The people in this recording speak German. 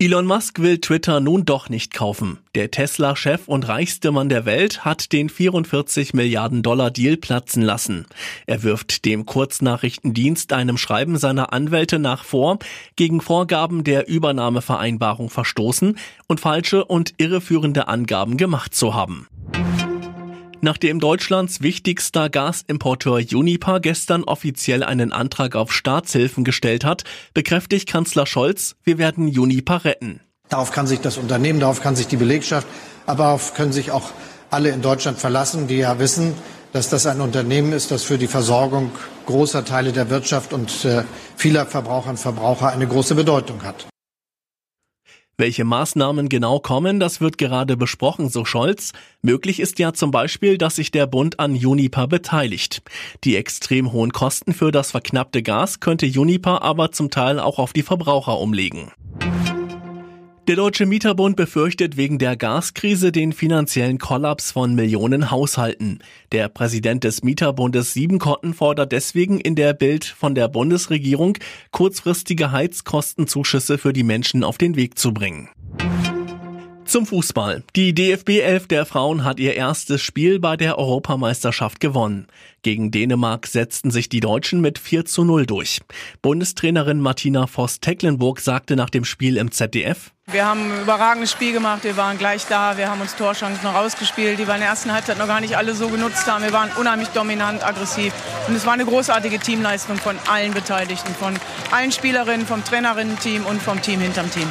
Elon Musk will Twitter nun doch nicht kaufen. Der Tesla-Chef und reichste Mann der Welt hat den 44 Milliarden Dollar Deal platzen lassen. Er wirft dem Kurznachrichtendienst einem Schreiben seiner Anwälte nach vor, gegen Vorgaben der Übernahmevereinbarung verstoßen und falsche und irreführende Angaben gemacht zu haben. Nachdem Deutschlands wichtigster Gasimporteur Unipa gestern offiziell einen Antrag auf Staatshilfen gestellt hat, bekräftigt Kanzler Scholz, wir werden Unipa retten. Darauf kann sich das Unternehmen, darauf kann sich die Belegschaft, aber darauf können sich auch alle in Deutschland verlassen, die ja wissen, dass das ein Unternehmen ist, das für die Versorgung großer Teile der Wirtschaft und äh, vieler Verbraucherinnen und Verbraucher eine große Bedeutung hat. Welche Maßnahmen genau kommen, das wird gerade besprochen, so Scholz. Möglich ist ja zum Beispiel, dass sich der Bund an Juniper beteiligt. Die extrem hohen Kosten für das verknappte Gas könnte Juniper aber zum Teil auch auf die Verbraucher umlegen. Der Deutsche Mieterbund befürchtet wegen der Gaskrise den finanziellen Kollaps von Millionen Haushalten. Der Präsident des Mieterbundes Siebenkotten fordert deswegen in der Bild von der Bundesregierung, kurzfristige Heizkostenzuschüsse für die Menschen auf den Weg zu bringen. Zum Fußball. Die DFB 11 der Frauen hat ihr erstes Spiel bei der Europameisterschaft gewonnen. Gegen Dänemark setzten sich die Deutschen mit 4 zu 0 durch. Bundestrainerin Martina Voss-Tecklenburg sagte nach dem Spiel im ZDF, wir haben ein überragendes Spiel gemacht, wir waren gleich da, wir haben uns Torchancen noch ausgespielt, die wir in der ersten Halbzeit noch gar nicht alle so genutzt haben. Wir waren unheimlich dominant, aggressiv und es war eine großartige Teamleistung von allen Beteiligten, von allen Spielerinnen, vom Trainerinnen-Team und vom Team hinterm Team.